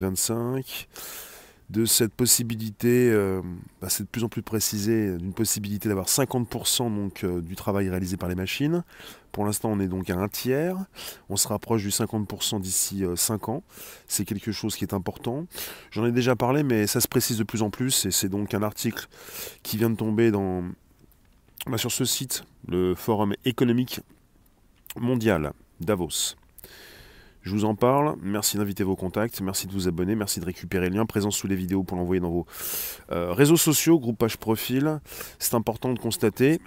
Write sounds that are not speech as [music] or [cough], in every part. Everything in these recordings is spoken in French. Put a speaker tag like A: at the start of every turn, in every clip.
A: 25 de cette possibilité, euh, bah, c'est de plus en plus précisé, d'une possibilité d'avoir 50% donc, euh, du travail réalisé par les machines. Pour l'instant, on est donc à un tiers. On se rapproche du 50% d'ici 5 euh, ans. C'est quelque chose qui est important. J'en ai déjà parlé, mais ça se précise de plus en plus. Et c'est donc un article qui vient de tomber dans, bah, sur ce site, le Forum économique mondial Davos. Je vous en parle. Merci d'inviter vos contacts. Merci de vous abonner. Merci de récupérer le lien présent sous les vidéos pour l'envoyer dans vos euh, réseaux sociaux, groupe page profil. C'est important de constater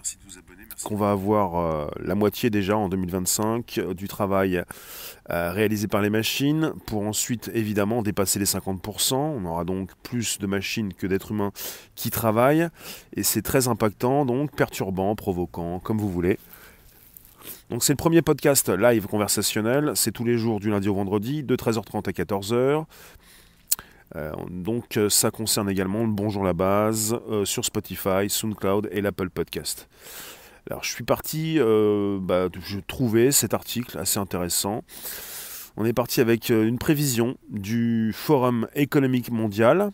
A: qu'on va avoir euh, la moitié déjà en 2025 euh, du travail réalisé par les machines pour ensuite évidemment dépasser les 50%. On aura donc plus de machines que d'êtres humains qui travaillent et c'est très impactant, donc perturbant, provoquant, comme vous voulez. Donc c'est le premier podcast live conversationnel, c'est tous les jours du lundi au vendredi, de 13h30 à 14h. Euh, donc euh, ça concerne également le Bonjour la base euh, sur Spotify, SoundCloud et l'Apple Podcast. Alors je suis parti, bah, je trouvais cet article assez intéressant. On est parti avec une prévision du Forum économique mondial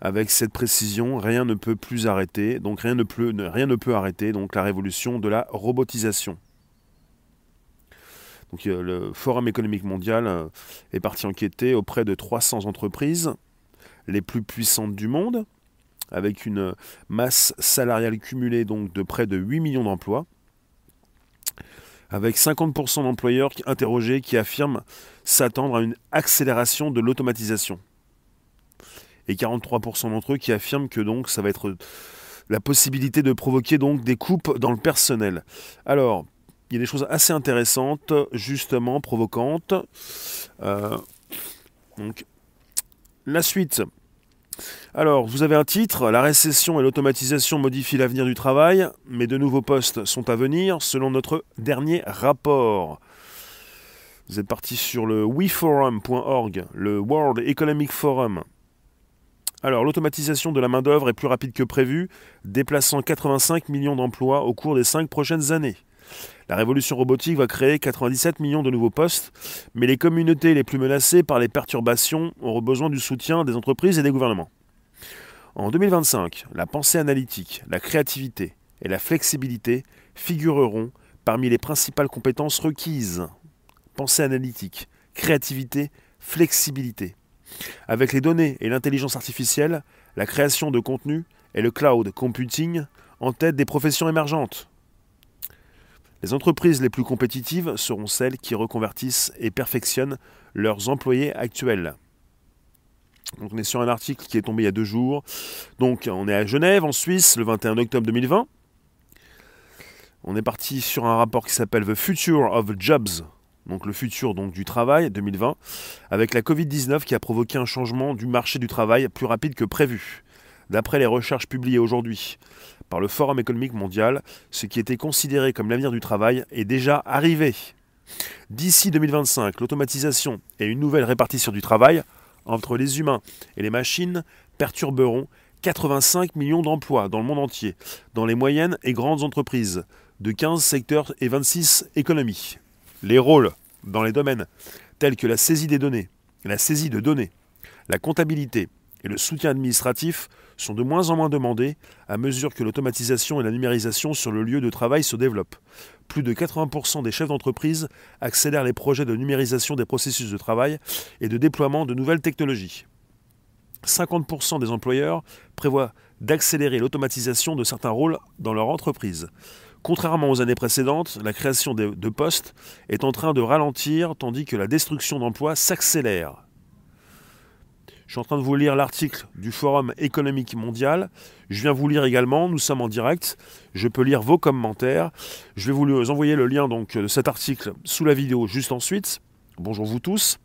A: avec cette précision, rien ne peut plus arrêter, donc rien ne peut, arrêter donc la révolution de la robotisation. Euh, le Forum économique mondial euh, est parti enquêter auprès de 300 entreprises, les plus puissantes du monde, avec une masse salariale cumulée de près de 8 millions d'emplois, avec 50% d'employeurs interrogés qui affirment s'attendre à une accélération de l'automatisation et 43% d'entre eux qui affirment que donc ça va être la possibilité de provoquer donc des coupes dans le personnel. Alors, il y a des choses assez intéressantes, justement provocantes. Euh, donc, la suite. Alors, vous avez un titre, La récession et l'automatisation modifient l'avenir du travail, mais de nouveaux postes sont à venir selon notre dernier rapport. Vous êtes parti sur le weforum.org, le World Economic Forum. Alors, l'automatisation de la main-d'œuvre est plus rapide que prévu, déplaçant 85 millions d'emplois au cours des 5 prochaines années. La révolution robotique va créer 97 millions de nouveaux postes, mais les communautés les plus menacées par les perturbations auront besoin du soutien des entreprises et des gouvernements. En 2025, la pensée analytique, la créativité et la flexibilité figureront parmi les principales compétences requises. Pensée analytique, créativité, flexibilité. Avec les données et l'intelligence artificielle, la création de contenu et le cloud computing en tête des professions émergentes. Les entreprises les plus compétitives seront celles qui reconvertissent et perfectionnent leurs employés actuels. On est sur un article qui est tombé il y a deux jours. Donc on est à Genève, en Suisse, le 21 octobre 2020. On est parti sur un rapport qui s'appelle The Future of Jobs donc le futur donc, du travail 2020, avec la Covid-19 qui a provoqué un changement du marché du travail plus rapide que prévu. D'après les recherches publiées aujourd'hui par le Forum économique mondial, ce qui était considéré comme l'avenir du travail est déjà arrivé. D'ici 2025, l'automatisation et une nouvelle répartition du travail entre les humains et les machines perturberont 85 millions d'emplois dans le monde entier, dans les moyennes et grandes entreprises, de 15 secteurs et 26 économies. Les rôles dans les domaines tels que la saisie des données, la saisie de données, la comptabilité et le soutien administratif sont de moins en moins demandés à mesure que l'automatisation et la numérisation sur le lieu de travail se développent. Plus de 80% des chefs d'entreprise accélèrent les projets de numérisation des processus de travail et de déploiement de nouvelles technologies. 50% des employeurs prévoient d'accélérer l'automatisation de certains rôles dans leur entreprise. Contrairement aux années précédentes, la création de, postes est en train de ralentir tandis que la destruction d'emplois s'accélère. Je suis en train de vous lire l'article du Forum économique mondial. Je viens vous lire également, nous sommes en direct. Je peux lire vos commentaires. Je vais vous envoyer le lien de cet article sous la vidéo juste ensuite. Bonjour vous tous.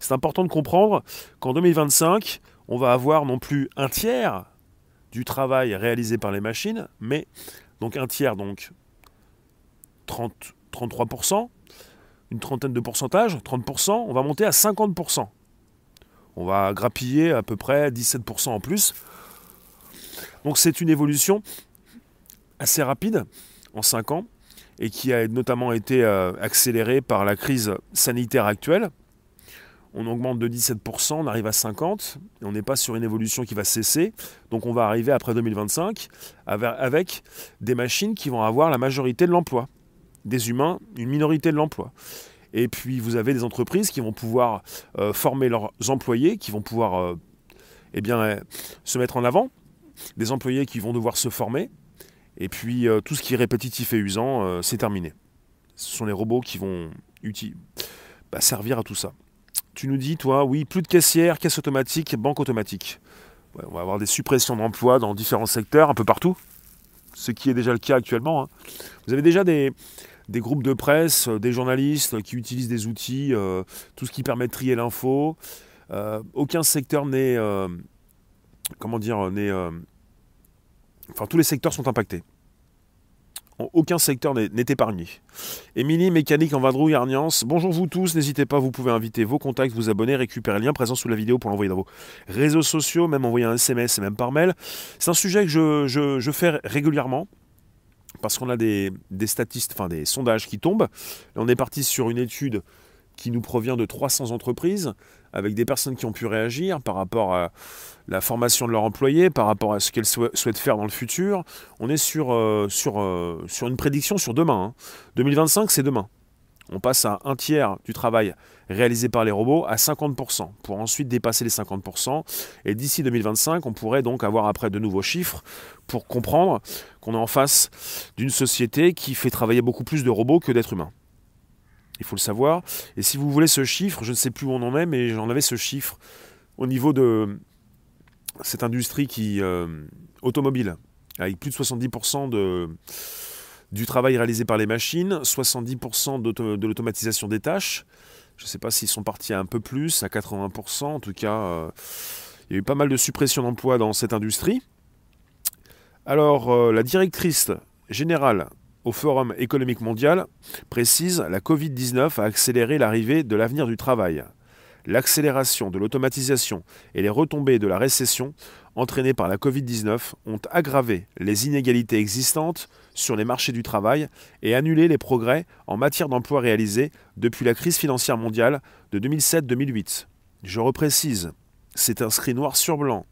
A: C'est important de comprendre qu'en 2025, on va avoir non plus un tiers du travail réalisé par les machines, mais donc un tiers, donc 30, 33%, une trentaine de pourcentages, 30%, on va monter à 50%. On va grappiller à peu près 17% en plus. Donc c'est une évolution assez rapide en 5 ans et qui a notamment été euh, accélérée par la crise sanitaire actuelle. On augmente de 17%, on arrive à 50%, et on n'est pas sur une évolution qui va cesser. Donc on va arriver après 2025 avec des machines qui vont avoir la majorité de l'emploi, des humains, une minorité de l'emploi. Et puis vous avez des entreprises qui vont pouvoir euh, former leurs employés, qui vont pouvoir euh, eh bien, euh, se mettre en avant, des employés qui vont devoir se former, et puis tout ce qui est répétitif et usant, c'est terminé. Ce sont les robots qui vont bah, servir à tout ça. Tu nous dis, toi, oui, plus de caissières, caisse automatique, banque automatique. on va avoir des suppressions d'emplois dans différents secteurs, un peu partout, ce qui est déjà le cas actuellement. Hein. Vous avez déjà des, groupes de presse, euh, des journalistes qui utilisent des outils, euh, tout ce qui permet de trier l'info. Euh, aucun secteur n'est, comment dire, n'est, enfin tous les secteurs sont impactés. Aucun secteur n'est épargné. Émilie, mécanique en vadrouille, Arniance. Bonjour vous tous, n'hésitez pas, vous pouvez inviter vos contacts, vous abonner, récupérer le lien présent sous la vidéo pour l'envoyer dans vos réseaux sociaux, même envoyer un SMS et même par mail. C'est un sujet que je, fais régulièrement parce qu'on a des, des enfin des sondages qui tombent. on est parti sur une étude qui nous provient de 300 entreprises, avec des personnes qui ont pu réagir par rapport à la formation de leurs employés, par rapport à ce qu'elles souhaitent faire dans le futur. On est sur, euh, sur, euh, sur une prédiction sur demain. 2025, hein. c'est demain. On passe à un tiers du travail réalisé par les robots à 50%, pour ensuite dépasser les 50%. Et d'ici 2025, on pourrait donc avoir après de nouveaux chiffres pour comprendre qu'on est en face d'une société qui fait travailler beaucoup plus de robots que d'êtres humains. Il faut le savoir. Et si vous voulez ce chiffre, je ne sais plus où on en est, mais j'en avais ce chiffre au niveau de cette industrie qui euh, automobile, avec plus de 70% de du travail réalisé par les machines, 70% de l'automatisation des tâches. Je ne sais pas s'ils sont partis à un peu plus, à 80%. En tout cas, euh, il y a eu pas mal de suppression d'emplois dans cette industrie. Alors, euh, la directrice générale au Forum économique mondial précise la Covid-19 a accéléré l'arrivée de l'avenir du travail. L'accélération de l'automatisation et les retombées de la récession entraînées par la Covid-19 ont aggravé les inégalités existantes sur les marchés du travail et annulé les progrès en matière d'emploi réalisés depuis la crise financière mondiale de 2007-2008. Je reprécise, c'est inscrit noir sur blanc.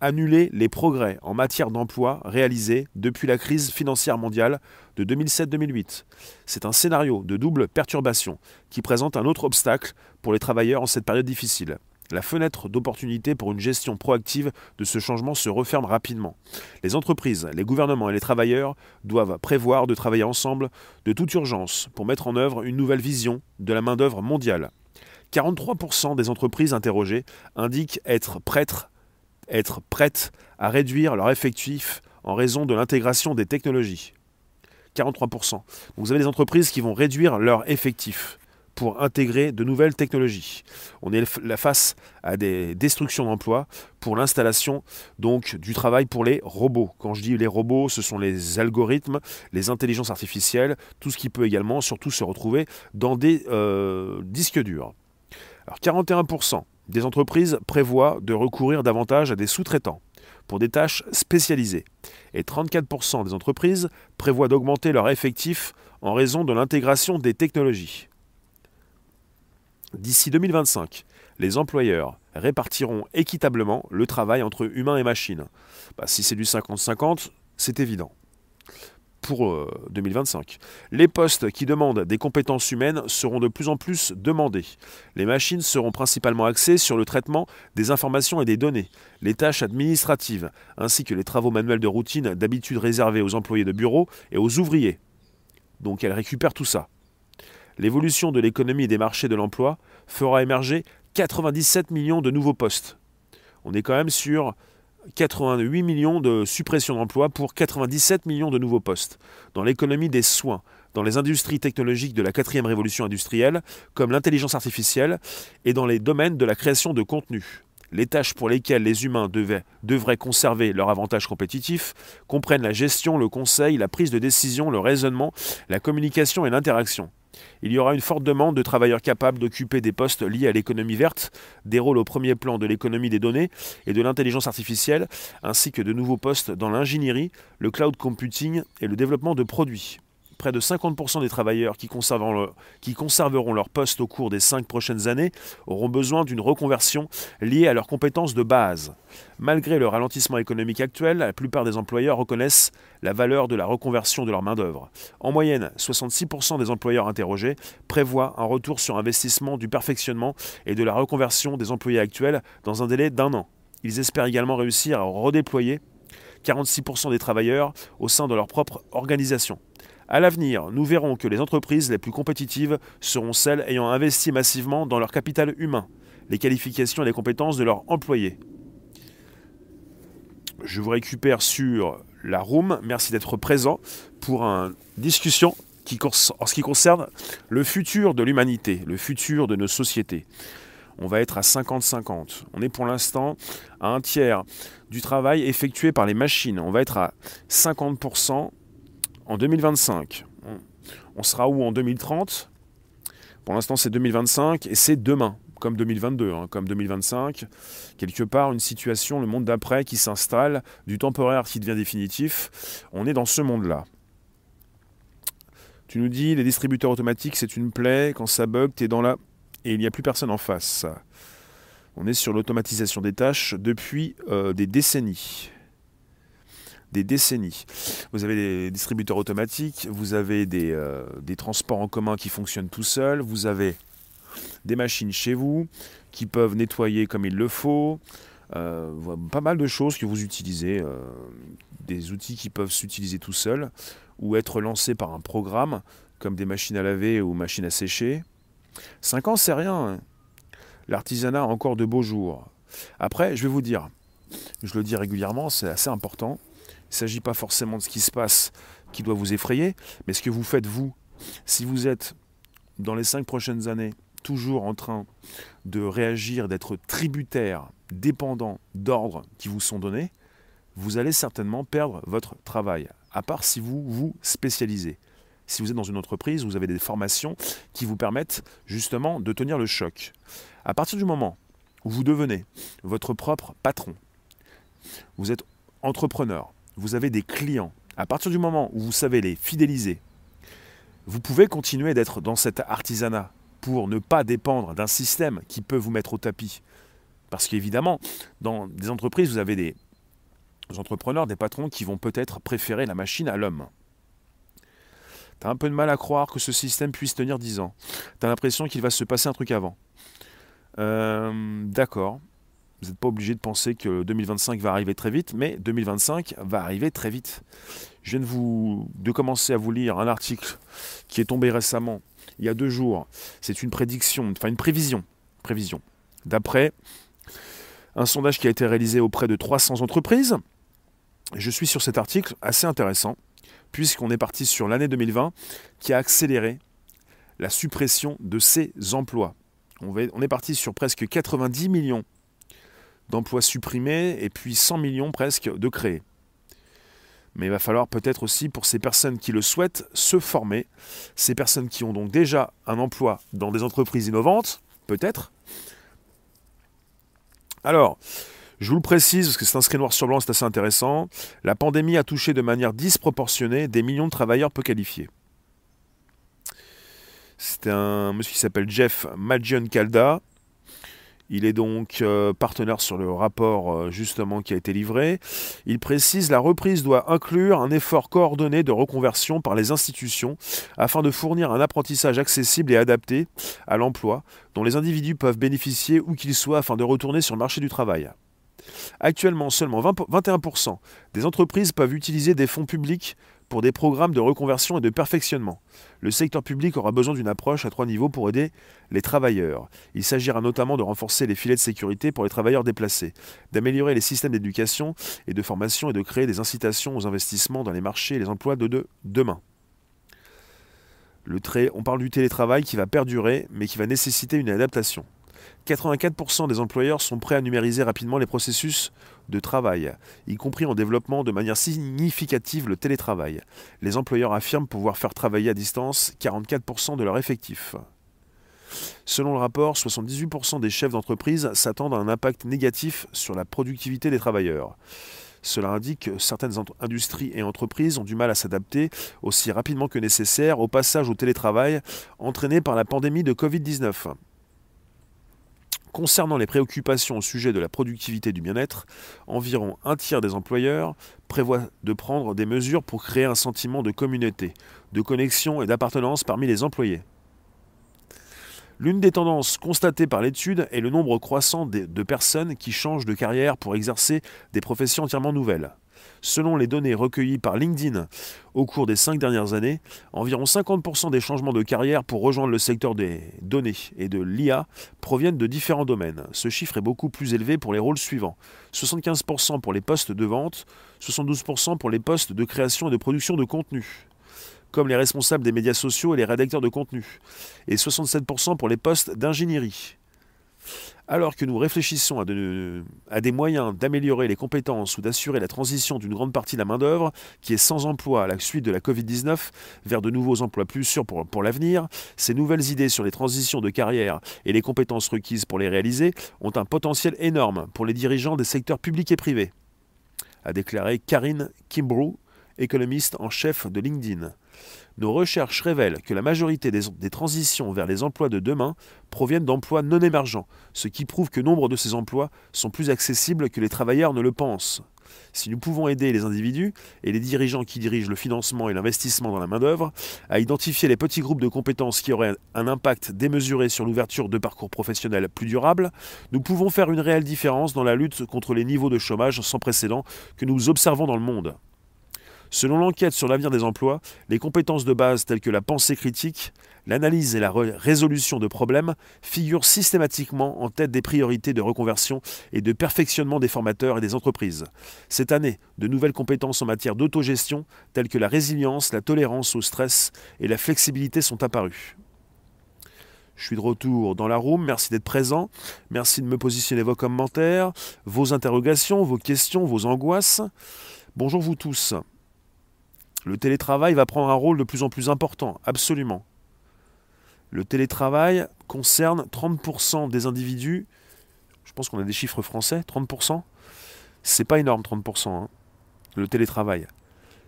A: Annuler les progrès en matière d'emploi réalisés depuis la crise financière mondiale de 2007-2008. C'est un scénario de double perturbation qui présente un autre obstacle pour les travailleurs en cette période difficile. La fenêtre d'opportunité pour une gestion proactive de ce changement se referme rapidement. Les entreprises, les gouvernements et les travailleurs doivent prévoir de travailler ensemble de toute urgence pour mettre en œuvre une nouvelle vision de la main-d'œuvre mondiale. 43% des entreprises interrogées indiquent être prêtes, être prêtes à réduire leur effectif en raison de l'intégration des technologies. 43%. Donc vous avez des entreprises qui vont réduire leur effectif pour intégrer de nouvelles technologies. On est face à des destructions d'emplois pour l'installation du travail pour les robots. Quand je dis les robots, ce sont les algorithmes, les intelligences artificielles, tout ce qui peut également surtout se retrouver dans des euh, disques durs. Alors 41% des entreprises prévoient de recourir davantage à des sous-traitants pour des tâches spécialisées. Et 34% des entreprises prévoient d'augmenter leur effectif en raison de l'intégration des technologies. D'ici 2025, les employeurs répartiront équitablement le travail entre humains et machines. Bah, si c'est du 50-50, c'est évident. Pour 2025. Euh, les postes qui demandent des compétences humaines seront de plus en plus demandés. Les machines seront principalement axées sur le traitement des informations et des données, les tâches administratives, ainsi que les travaux manuels de routine d'habitude réservés aux employés de bureau et aux ouvriers. Donc elles récupèrent tout ça l'évolution de l'économie et des marchés de l'emploi fera émerger 97 millions de nouveaux postes. On est quand même sur 88 millions de suppressions d'emplois pour 97 millions de nouveaux postes. Dans l'économie des soins, dans les industries technologiques de la quatrième révolution industrielle, comme l'intelligence artificielle, et dans les domaines de la création de contenu. Les tâches pour lesquelles les humains devraient conserver leur avantage compétitif comprennent la gestion, le conseil, la prise de décision, le raisonnement, la communication et l'interaction. Il y aura une forte demande de travailleurs capables d'occuper des postes liés à l'économie verte, des rôles au premier plan de l'économie des données et de l'intelligence artificielle, ainsi que de nouveaux postes dans l'ingénierie, le cloud computing et le développement de produits. Près de 50% des travailleurs qui conserveront, leur poste au cours des cinq prochaines années auront besoin d'une reconversion liée à leurs compétences de base. Malgré le ralentissement économique actuel, la plupart des employeurs reconnaissent la valeur de la reconversion de leur main-d'œuvre. En moyenne, 66% des employeurs interrogés prévoient un retour sur investissement du perfectionnement et de la reconversion des employés actuels dans un délai d'un an. Ils espèrent également réussir à redéployer 46% des travailleurs au sein de leur propre organisation. À l'avenir, nous verrons que les entreprises les plus compétitives seront celles ayant investi massivement dans leur capital humain, les qualifications et les compétences de leurs employés. Je vous récupère sur la room. Merci d'être présent pour une discussion qui, en ce qui concerne le futur de l'humanité, le futur de nos sociétés on va être à 50-50. On est pour l'instant à un tiers du travail effectué par les machines. On va être à 50% en 2025. On sera où en 2030 Pour l'instant, c'est 2025 et c'est demain, comme 2022, hein, comme 2025. Quelque part, une situation, le monde d'après qui s'installe, du temporaire qui devient définitif. On est dans ce monde-là. Tu nous dis, les distributeurs automatiques, c'est une plaie. Quand ça bug, tu es dans la et il n'y a plus personne en face. On est sur l'automatisation des tâches depuis euh, des décennies. Des décennies. Vous avez des distributeurs automatiques, vous avez des, euh, des transports en commun qui fonctionnent tout seuls, vous avez des machines chez vous qui peuvent nettoyer comme il le faut, euh, pas mal de choses que vous utilisez, des outils qui peuvent s'utiliser tout seuls ou être lancés par un programme comme des machines à laver ou machines à sécher. 5 ans, c'est rien. Hein. L'artisanat a encore de beaux jours. Après, je vais vous dire, je le dis régulièrement, c'est assez important. Il ne s'agit pas forcément de ce qui se passe qui doit vous effrayer, mais ce que vous faites vous. Si vous êtes dans les cinq prochaines années toujours en train de réagir, d'être tributaire, dépendant d'ordres qui vous sont donnés, vous allez certainement perdre votre travail, à part si vous vous spécialisez si vous êtes dans une entreprise, vous avez des formations qui vous permettent justement de tenir le choc. À partir du moment où vous devenez votre propre patron, vous êtes entrepreneur, vous avez des clients, à partir du moment où vous savez les fidéliser, vous pouvez continuer d'être dans cet artisanat pour ne pas dépendre d'un système qui peut vous mettre au tapis. Parce qu'évidemment, dans des entreprises, vous avez des entrepreneurs, des patrons qui vont peut-être préférer la machine à l'homme. Tu as un peu de mal à croire que ce système puisse tenir 10 ans. Tu as l'impression qu'il va se passer un truc avant. Euh, d'accord. Vous n'êtes pas obligé de penser que 2025 va arriver très vite, mais 2025 va arriver très vite. Je viens de, vous, commencer à vous lire un article qui est tombé récemment, il y a deux jours. C'est une prédiction, enfin une prévision, prévision. D'après un sondage qui a été réalisé auprès de 300 entreprises. Je suis sur cet article assez intéressant puisqu'on est parti sur l'année 2020 qui a accéléré la suppression de ces emplois. On, est parti sur presque 90 millions d'emplois supprimés et puis 100 millions presque de créés. Mais il va falloir peut-être aussi pour ces personnes qui le souhaitent se former, ces personnes qui ont donc déjà un emploi dans des entreprises innovantes, peut-être. Alors, je vous le précise parce que c'est inscrit noir sur blanc, c'est assez intéressant. La pandémie a touché de manière disproportionnée des millions de travailleurs peu qualifiés. C'est un monsieur qui s'appelle Jeff Calda. Il est donc euh, partenaire sur le rapport euh, justement qui a été livré. Il précise la reprise doit inclure un effort coordonné de reconversion par les institutions afin de fournir un apprentissage accessible et adapté à l'emploi dont les individus peuvent bénéficier où qu'ils soient afin de retourner sur le marché du travail. Actuellement, seulement 21% des entreprises peuvent utiliser des fonds publics pour des programmes de reconversion et de perfectionnement. Le secteur public aura besoin d'une approche à trois niveaux pour aider les travailleurs. Il s'agira notamment de renforcer les filets de sécurité pour les travailleurs déplacés, d'améliorer les systèmes d'éducation et de formation et de créer des incitations aux investissements dans les marchés et les emplois de, demain. On parle du télétravail qui va perdurer mais qui va nécessiter une adaptation. 84% des employeurs sont prêts à numériser rapidement les processus de travail, y compris en développant de manière significative le télétravail. Les employeurs affirment pouvoir faire travailler à distance 44% de leur effectif. Selon le rapport, 78% des chefs d'entreprise s'attendent à un impact négatif sur la productivité des travailleurs. Cela indique que certaines industries et entreprises ont du mal à s'adapter aussi rapidement que nécessaire au passage au télétravail entraîné par la pandémie de Covid-19. Concernant les préoccupations au sujet de la productivité du bien-être, environ un tiers des employeurs prévoient de prendre des mesures pour créer un sentiment de communauté, de connexion et d'appartenance parmi les employés. L'une des tendances constatées par l'étude est le nombre croissant de personnes qui changent de carrière pour exercer des professions entièrement nouvelles. Selon les données recueillies par LinkedIn au cours des cinq dernières années, environ 50% des changements de carrière pour rejoindre le secteur des données et de l'IA proviennent de différents domaines. Ce chiffre est beaucoup plus élevé pour les rôles suivants 75% pour les postes de vente, 72% pour les postes de création et de production de contenu comme les responsables des médias sociaux et les rédacteurs de contenu, et 67% pour les postes d'ingénierie. Alors que nous réfléchissons à, des moyens d'améliorer les compétences ou d'assurer la transition d'une grande partie de la main-d'œuvre qui est sans emploi à la suite de la Covid-19 vers de nouveaux emplois plus sûrs pour, l'avenir, ces nouvelles idées sur les transitions de carrière et les compétences requises pour les réaliser ont un potentiel énorme pour les dirigeants des secteurs publics et privés, a déclaré Karine Kimbrough, économiste en chef de LinkedIn. Nos recherches révèlent que la majorité des, transitions vers les emplois de demain proviennent d'emplois non émergents, ce qui prouve que nombre de ces emplois sont plus accessibles que les travailleurs ne le pensent. Si nous pouvons aider les individus et les dirigeants qui dirigent le financement et l'investissement dans la main-d'œuvre à identifier les petits groupes de compétences qui auraient un impact démesuré sur l'ouverture de parcours professionnels plus durables, nous pouvons faire une réelle différence dans la lutte contre les niveaux de chômage sans précédent que nous observons dans le monde. Selon l'enquête sur l'avenir des emplois, les compétences de base telles que la pensée critique, l'analyse et la résolution de problèmes figurent systématiquement en tête des priorités de reconversion et de perfectionnement des formateurs et des entreprises. Cette année, de nouvelles compétences en matière d'autogestion telles que la résilience, la tolérance au stress et la flexibilité sont apparues. Je suis de retour dans la room, merci d'être présent, merci de me positionner vos commentaires, vos interrogations, vos questions, vos angoisses. Bonjour vous tous. Le télétravail va prendre un rôle de plus en plus important, absolument. Le télétravail concerne 30% des individus. Je pense qu'on a des chiffres français, 30%. C'est pas énorme, 30%, hein, le télétravail.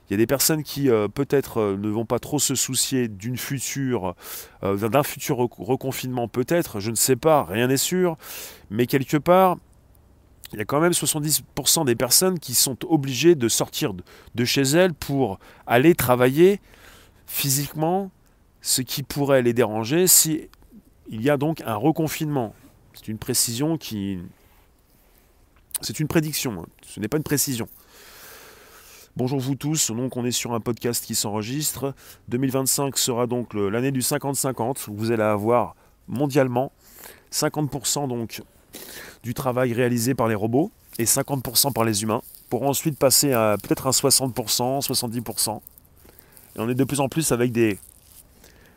A: Il y a des personnes qui euh, peut-être euh, ne vont pas trop se soucier euh, d'un futur reconfinement, peut-être, je ne sais pas, rien n'est sûr, mais quelque part, il y a quand même 70% des personnes qui sont obligées de sortir de chez elles pour aller travailler physiquement, ce qui pourrait les déranger si il y a donc un reconfinement. C'est une précision qui... C'est une prédiction, hein. ce n'est pas une précision. Bonjour vous tous, donc on est sur un podcast qui s'enregistre. 2025 sera donc l'année du 50-50. Vous allez avoir mondialement 50% donc du travail réalisé par les robots et 50% par les humains, pour ensuite passer à peut-être un 60%, 70%. Et on est de plus en plus avec des,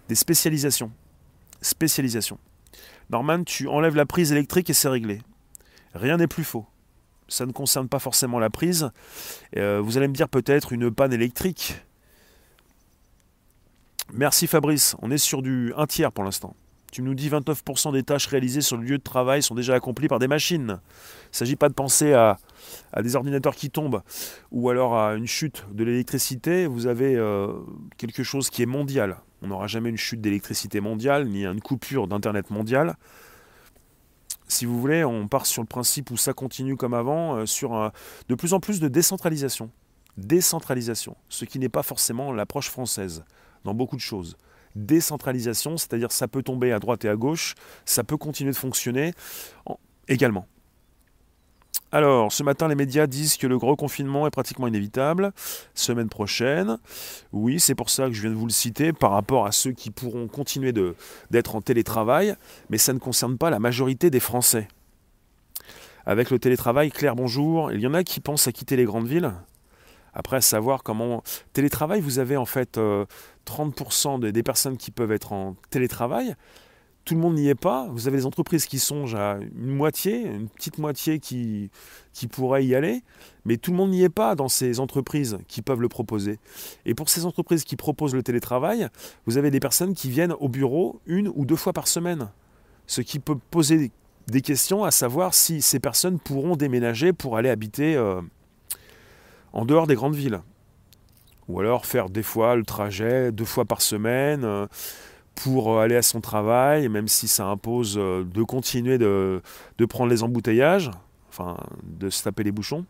A: des spécialisations. Spécialisation. Norman, tu enlèves la prise électrique et c'est réglé. Rien n'est plus faux. Ça ne concerne pas forcément la prise. Euh, vous allez me dire peut-être une panne électrique. Merci Fabrice, on est sur du 1 tiers pour l'instant. Tu nous dis 29% des tâches réalisées sur le lieu de travail sont déjà accomplies par des machines. Il ne s'agit pas de penser à, des ordinateurs qui tombent ou alors à une chute de l'électricité. Vous avez euh, quelque chose qui est mondial. On n'aura jamais une chute d'électricité mondiale ni une coupure d'Internet mondial. Si vous voulez, on part sur le principe où ça continue comme avant, euh, sur de plus en plus de décentralisation. Décentralisation, ce qui n'est pas forcément l'approche française dans beaucoup de choses décentralisation, c'est-à-dire ça peut tomber à droite et à gauche, ça peut continuer de fonctionner également. Alors, ce matin, les médias disent que le gros confinement est pratiquement inévitable. Semaine prochaine, oui, c'est pour ça que je viens de vous le citer par rapport à ceux qui pourront continuer d'être en télétravail, mais ça ne concerne pas la majorité des Français. Avec le télétravail, Claire, bonjour. Il y en a qui pensent à quitter les grandes villes? Après, savoir comment. Télétravail, vous avez en fait euh, 30% des personnes qui peuvent être en télétravail. Tout le monde n'y est pas. Vous avez des entreprises qui songent à une moitié, une petite moitié qui, qui pourrait y aller, mais tout le monde n'y est pas dans ces entreprises qui peuvent le proposer. Et pour ces entreprises qui proposent le télétravail, vous avez des personnes qui viennent au bureau une ou deux fois par semaine. Ce qui peut poser des questions à savoir si ces personnes pourront déménager pour aller habiter euh, en dehors des grandes villes. Ou alors faire des fois le trajet deux fois par semaine euh, pour aller à son travail, même si ça impose euh, de continuer de, prendre les embouteillages, enfin de se taper les bouchons.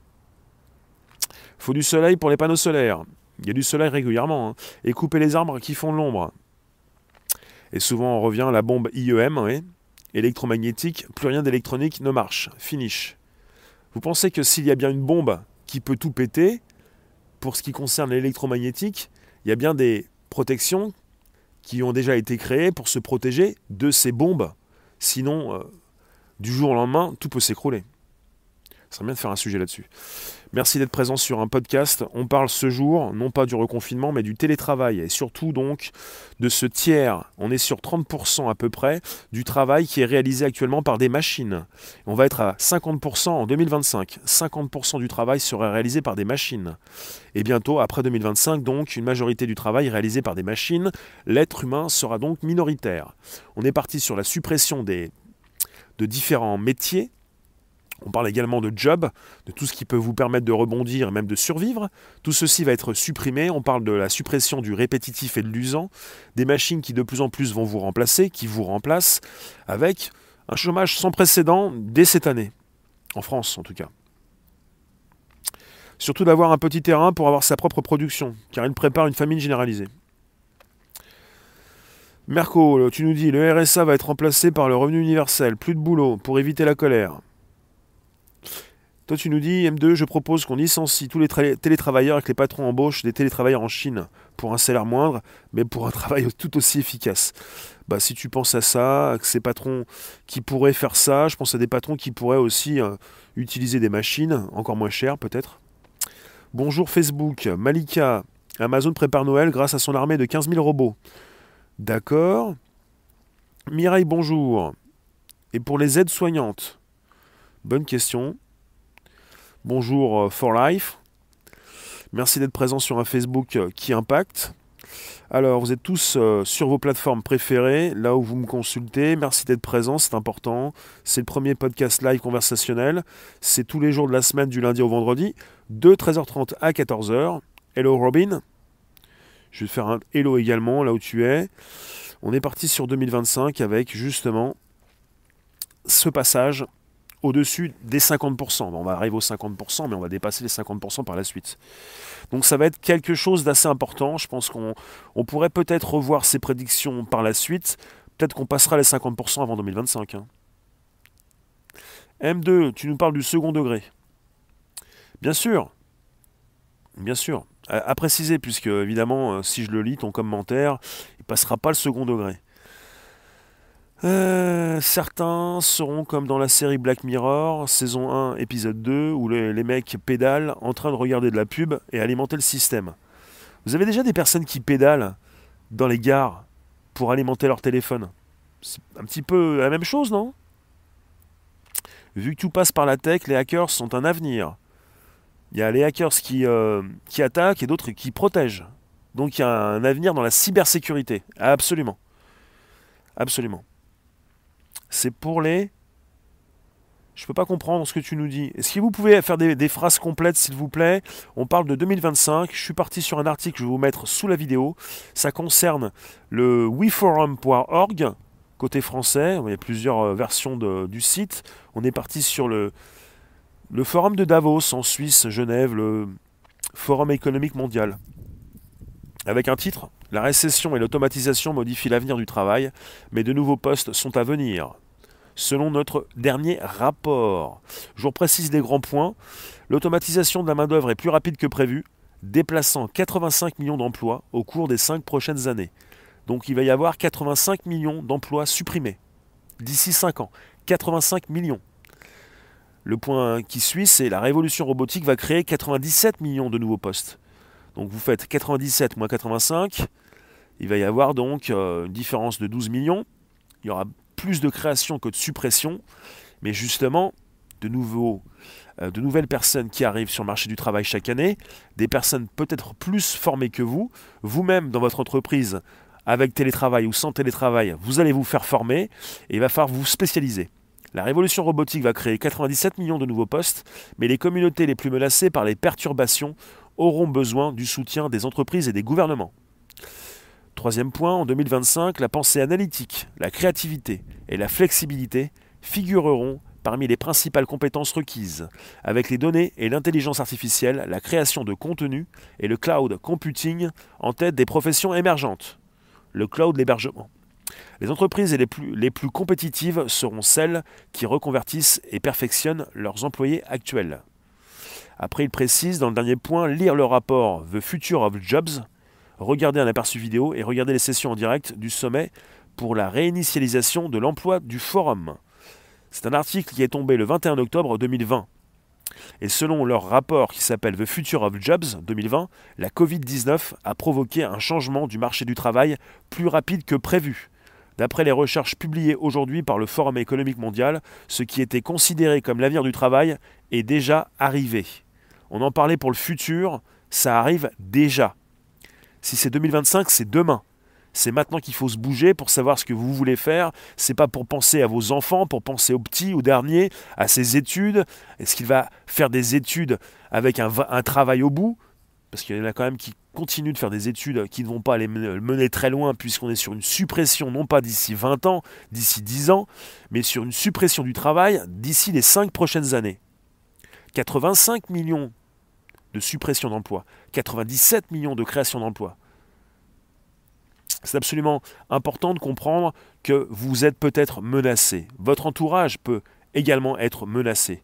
A: Faut du soleil pour les panneaux solaires. Il y a du soleil régulièrement. Hein. Et couper les arbres qui font de l'ombre. Et souvent on revient à la bombe IEM, oui, électromagnétique, plus rien d'électronique ne marche. Finish. Vous pensez que s'il y a bien une bombe qui peut tout péter, pour ce qui concerne l'électromagnétique, il y a bien des protections qui ont déjà été créées pour se protéger de ces bombes. Sinon, euh, du jour au lendemain, tout peut s'écrouler. Ça serait bien de faire un sujet là-dessus. Merci d'être présent sur un podcast. On parle ce jour, non pas du reconfinement, mais du télétravail et surtout donc de ce tiers. On est sur 30% à peu près du travail qui est réalisé actuellement par des machines. On va être à 50% en 2025. 50% du travail serait réalisé par des machines. Et bientôt, après 2025, donc, une majorité du travail réalisé par des machines. L'être humain sera donc minoritaire. On est parti sur la suppression des, de différents métiers on parle également de job, de tout ce qui peut vous permettre de rebondir et même de survivre. Tout ceci va être supprimé. On parle de la suppression du répétitif et de l'usant, des machines qui de plus en plus vont vous remplacer, qui vous remplacent, avec un chômage sans précédent dès cette année, en France en tout cas. Surtout d'avoir un petit terrain pour avoir sa propre production, car il prépare une famine généralisée. Merco, tu nous dis, le RSA va être remplacé par le revenu universel, plus de boulot, pour éviter la colère. Tu nous dis, M2, je propose qu'on licencie tous les télétravailleurs et que les patrons embauchent des télétravailleurs en Chine pour un salaire moindre, mais pour un [laughs] travail tout aussi efficace. Bah, si tu penses à ça, que ces patrons qui pourraient faire ça, je pense à des patrons qui pourraient aussi euh, utiliser des machines, encore moins chères peut-être. Bonjour Facebook, Malika, Amazon prépare Noël grâce à son armée de 15 000 robots. D'accord. Mireille, bonjour. Et pour les aides soignantes Bonne question. Bonjour euh, For Life. Merci d'être présent sur un Facebook euh, qui impacte. Alors, vous êtes tous euh, sur vos plateformes préférées, là où vous me consultez. Merci d'être présent, c'est important. C'est le premier podcast live conversationnel. C'est tous les jours de la semaine, du lundi au vendredi, de 13h30 à 14h. Hello Robin. Je vais faire un hello également, là où tu es. On est parti sur 2025 avec justement ce passage au-dessus des 50%. On va arriver aux 50%, mais on va dépasser les 50% par la suite. Donc ça va être quelque chose d'assez important. Je pense qu'on pourrait peut-être revoir ces prédictions par la suite. Peut-être qu'on passera les 50% avant 2025. Hein. M2, tu nous parles du second degré. Bien sûr. Bien sûr. À, préciser, puisque évidemment, euh, si je le lis, ton commentaire, il passera pas le second degré. Euh, certains seront comme dans la série Black Mirror, saison 1, épisode 2, où les, mecs pédalent en train de regarder de la pub et alimenter le système. Vous avez déjà des personnes qui pédalent dans les gares pour alimenter leur téléphone? C'est un petit peu la même chose, non? Vu que tout passe par la tech, les hackers sont un avenir. Il y a les hackers qui, euh, qui attaquent et d'autres qui protègent. Donc il y a un avenir dans la cybersécurité. Absolument. Absolument c'est pour les... Je ne peux pas comprendre ce que tu nous dis. Est-ce que vous pouvez faire des, phrases complètes, s'il vous plaît On parle de 2025. Je suis parti sur un article que je vais vous mettre sous la vidéo. Ça concerne le weforum.org, côté français. Il y a plusieurs euh, versions du site. On est parti sur le, le forum de Davos en Suisse, Genève, le Forum économique mondial. Avec un titre La récession et l'automatisation modifient l'avenir du travail, mais de nouveaux postes sont à venir selon notre dernier rapport. Je vous précise les grands points. L'automatisation de la main-d'œuvre est plus rapide que prévu, déplaçant 85 millions d'emplois au cours des 5 prochaines années. Donc il va y avoir 85 millions d'emplois supprimés d'ici 5 ans. 85 millions. Le point qui suit, c'est la révolution robotique va créer 97 millions de nouveaux postes. Donc vous faites 97 moins 85, il va y avoir donc euh, une différence de 12 millions. Il y aura plus de création que de suppression, mais justement, de, nouveaux, euh, de nouvelles personnes qui arrivent sur le marché du travail chaque année, des personnes peut-être plus formées que vous, vous-même dans votre entreprise, avec télétravail ou sans télétravail, vous allez vous faire former et il va falloir vous spécialiser. La révolution robotique va créer 97 millions de nouveaux postes, mais les communautés les plus menacées par les perturbations auront besoin du soutien des entreprises et des gouvernements. Troisième point, en 2025, la pensée analytique, la créativité et la flexibilité figureront parmi les principales compétences requises, avec les données et l'intelligence artificielle, la création de contenu et le cloud computing en tête des professions émergentes. Le cloud, l'hébergement. Les entreprises les plus, les plus compétitives seront celles qui reconvertissent et perfectionnent leurs employés actuels. Après, il précise dans le dernier point lire le rapport The Future of Jobs, regarder un aperçu vidéo et regarder les sessions en direct du sommet pour la réinitialisation de l'emploi du forum. C'est un article qui est tombé le 21 octobre 2020. Et selon leur rapport qui s'appelle The Future of Jobs 2020, la Covid-19 a provoqué un changement du marché du travail plus rapide que prévu. D'après les recherches publiées aujourd'hui par le Forum économique mondial, ce qui était considéré comme l'avenir du travail est déjà arrivé. On en parlait pour le futur, ça arrive déjà. Si c'est 2025, c'est demain. C'est maintenant qu'il faut se bouger pour savoir ce que vous voulez faire. C'est pas pour penser à vos enfants, pour penser aux petits, aux derniers, à ses études. Est-ce qu'il va faire des études avec un, travail au bout? Parce qu'il y en a quand même qui continuent de faire des études qui ne vont pas les mener très loin puisqu'on est sur une suppression, non pas d'ici 20 ans, d'ici 10 ans, mais sur une suppression du travail d'ici les 5 prochaines années. 85 millions de suppression d'emplois, 97 millions de création d'emplois. C'est absolument important de comprendre que vous êtes peut-être menacé. Votre entourage peut également être menacé.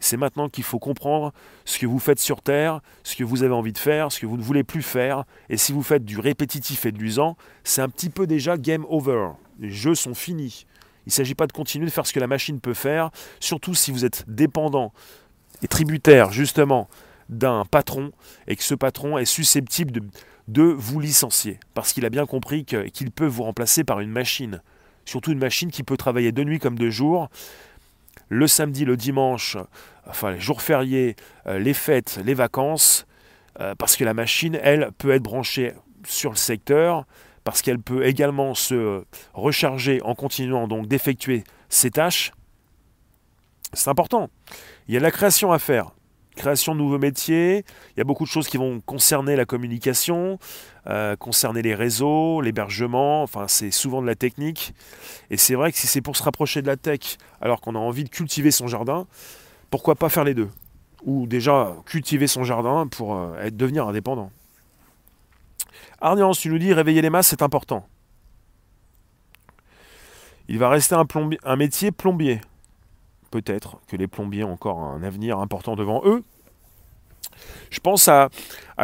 A: C'est maintenant qu'il faut comprendre ce que vous faites sur Terre, ce que vous avez envie de faire, ce que vous ne voulez plus faire. Et si vous faites du répétitif et de l'usant, c'est un petit peu déjà game over. Les jeux sont finis. Il ne s'agit pas de continuer de faire ce que la machine peut faire, surtout si vous êtes dépendant et tributaire justement d'un patron et que ce patron est susceptible de, vous licencier parce qu'il a bien compris qu'il peut vous remplacer par une machine. Surtout une machine qui peut travailler de nuit comme de jour, le samedi, le dimanche, enfin les jours fériés, euh, les fêtes, les vacances, euh, parce que la machine, elle, peut être branchée sur le secteur, parce qu'elle peut également se recharger en continuant donc d'effectuer ses tâches. C'est important. Il y a de la création à faire création de nouveaux métiers. Il y a beaucoup de choses qui vont concerner la communication, euh, concerner les réseaux, l'hébergement. Enfin, c'est souvent de la technique. Et c'est vrai que si c'est pour se rapprocher de la tech, alors qu'on a envie de cultiver son jardin, pourquoi pas faire les deux? Ou déjà cultiver son jardin pour euh, devenir indépendant. Arniance, tu nous dis réveiller les masses, c'est important. Il va rester un métier plombier peut-être que les plombiers ont encore un avenir important devant eux. Je pense à,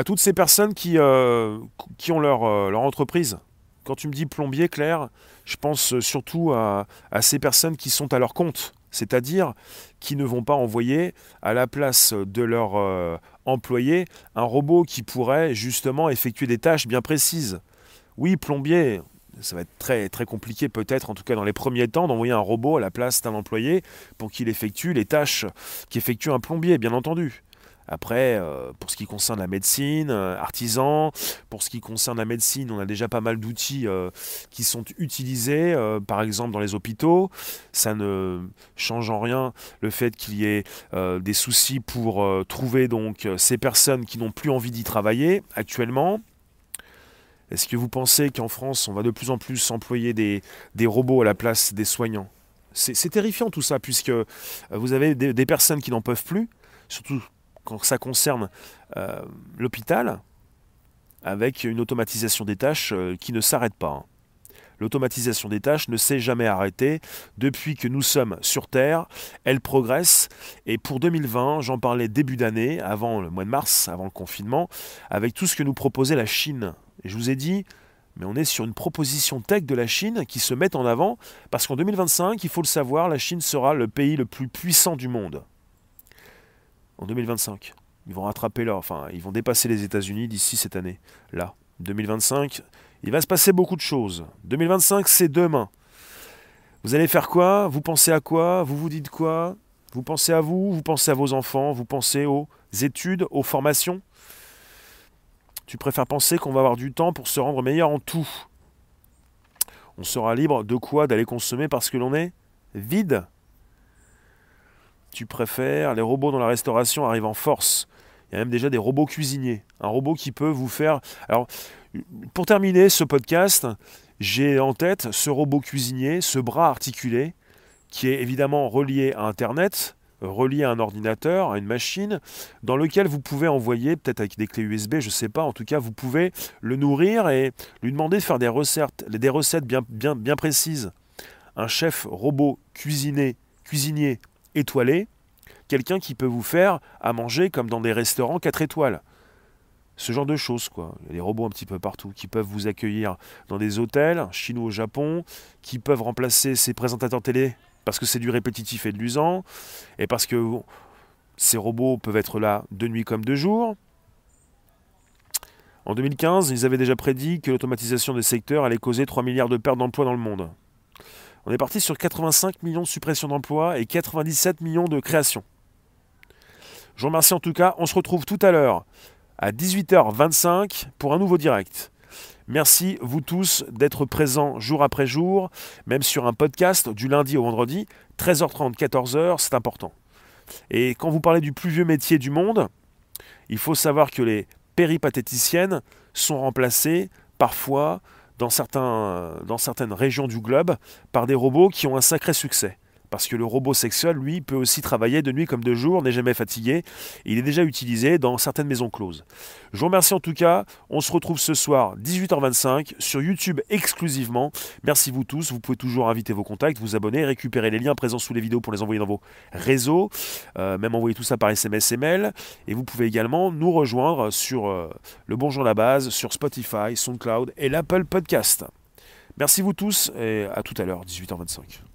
A: toutes ces personnes qui, euh, qui ont leur, euh, leur, entreprise. Quand tu me dis plombier, Claire, je pense surtout à, ces personnes qui sont à leur compte, c'est-à-dire qui ne vont pas envoyer à la place de leur euh, employé un robot qui pourrait justement effectuer des tâches bien précises. Oui, plombier, ça va être très, très compliqué peut-être, en tout cas dans les premiers temps, d'envoyer un robot à la place d'un employé pour qu'il effectue les tâches qu'effectue un plombier, bien entendu. Après, euh, pour ce qui concerne la médecine, euh, artisan, pour ce qui concerne la médecine, on a déjà pas mal d'outils euh, qui sont utilisés, par exemple dans les hôpitaux. Ça ne change en rien le fait qu'il y ait des soucis pour trouver donc ces personnes qui n'ont plus envie d'y travailler actuellement. Est-ce que vous pensez qu'en France, on va de plus en plus employer des, robots à la place des soignants? C'est terrifiant tout ça, puisque euh, vous avez des, personnes qui n'en peuvent plus, surtout quand ça concerne euh, l'hôpital, avec une automatisation des tâches euh, qui ne s'arrête pas. Hein. L'automatisation des tâches ne s'est jamais arrêtée depuis que nous sommes sur Terre. Elle progresse. Et pour 2020, j'en parlais début d'année, avant le mois de mars, avant le confinement, avec tout ce que nous proposait la Chine et je vous ai dit, mais on est sur une proposition tech de la Chine qui se met en avant, parce qu'en 2025, il faut le savoir, la Chine sera le pays le plus puissant du monde. En 2025. Ils vont rattraper leur. Enfin, ils vont dépasser les États-Unis d'ici cette année. Là. 2025, il va se passer beaucoup de choses. 2025, c'est demain. Vous allez faire quoi? Vous pensez à quoi? Vous vous dites quoi? Vous pensez à vous? Vous pensez à vos enfants? Vous pensez aux études, aux formations? Tu préfères penser qu'on va avoir du temps pour se rendre meilleur en tout? On sera libre de quoi D'aller consommer parce que l'on est vide? tu préfères. Les robots dans la restauration arrivent en force. Il y a même déjà des robots cuisiniers. Un robot qui peut vous faire. Alors, pour terminer ce podcast, j'ai en tête ce robot cuisinier, ce bras articulé, qui est évidemment relié à Internet, relié à un ordinateur, à une machine, dans lequel vous pouvez envoyer, peut-être avec des clés USB, je ne sais pas, en tout cas, vous pouvez le nourrir et lui demander de faire des recettes, des recettes bien, bien, précises. Un chef robot cuisiné, cuisinier étoilé, quelqu'un qui peut vous faire à manger comme dans des restaurants 4 étoiles. Ce genre de choses, quoi. Il des robots un petit peu partout qui peuvent vous accueillir dans des hôtels, chinois au Japon, qui peuvent remplacer ces présentateurs télé parce que c'est du répétitif et de l'usant, et parce que ces robots peuvent être là de nuit comme de jour. En 2015, ils avaient déjà prédit que l'automatisation des secteurs allait causer 3 milliards de pertes d'emplois dans le monde. On est parti sur 85 millions de suppressions d'emplois et 97 millions de créations. Je vous remercie en tout cas. On se retrouve tout à l'heure à 18h25 pour un nouveau direct. Merci vous tous d'être présents jour après jour, même sur un podcast du lundi au vendredi, 13h30, 14h, c'est important. Et quand vous parlez du plus vieux métier du monde, il faut savoir que les péripatéticiennes sont remplacées parfois dans, dans certaines régions du globe par des robots qui ont un sacré succès parce que le robot sexuel, lui, peut aussi travailler de nuit comme de jour, n'est jamais fatigué. il est déjà utilisé dans certaines maisons closes. Je vous remercie en tout cas. On se retrouve ce soir, 18h25, sur YouTube exclusivement. Merci vous tous. Vous pouvez toujours inviter vos contacts, vous abonner, récupérer les liens présents sous les vidéos pour les envoyer dans vos réseaux, euh, même envoyer tout ça par SMS et mail. Et vous pouvez également nous rejoindre sur euh, le Bonjour la base, sur Spotify, SoundCloud et l'Apple Podcast. Merci vous tous et à tout à l'heure, 18h25.